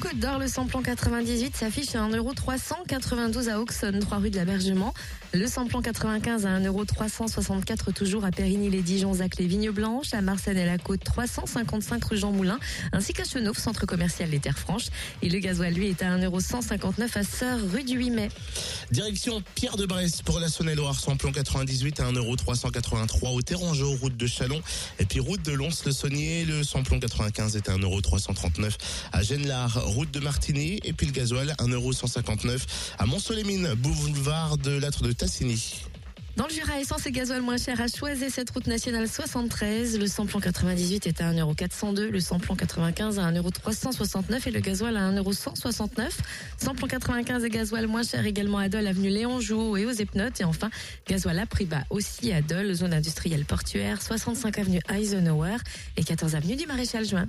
Côte d'Or, le samplon 98 s'affiche à 1,392€ à Auxonne, 3 rue de l'Abergement. Le samplon 95 à 1,364€ toujours à Périgny-les-Dijon, Zac les Vignes Blanches, à Marseille et la Côte 355 rue Jean Moulin, ainsi qu'à Chenauve, centre commercial Les Terres Franches. Et le gasoil, lui, est à 1,159€ à Sœur, rue du 8 mai. Direction Pierre de Brest pour la Saône-et-Loire, samplon 98 à 1,383€ au Térangeau, route de Chalon. Et puis route de Lons-le-Saunier, le samplon 95 est à 1,339€ à Genlard, route de Martigny. Et puis le gasoil, 1,159€ à Mont-Solémine, boulevard de Latre de Tassigny. Dans le Jura, essence et gasoil moins cher à choisir cette route nationale 73. Le samplon 98 est à 1,402€, le samplon 95 à 1,369€ et le gasoil à 1,169€. Samplon 95 et gasoil moins cher également à Dole, avenue Léon Jouot et aux Epnotes. Et enfin, gasoil à prix bas aussi à Dole, zone industrielle portuaire, 65 avenue Eisenhower et 14 avenue du Maréchal Juin.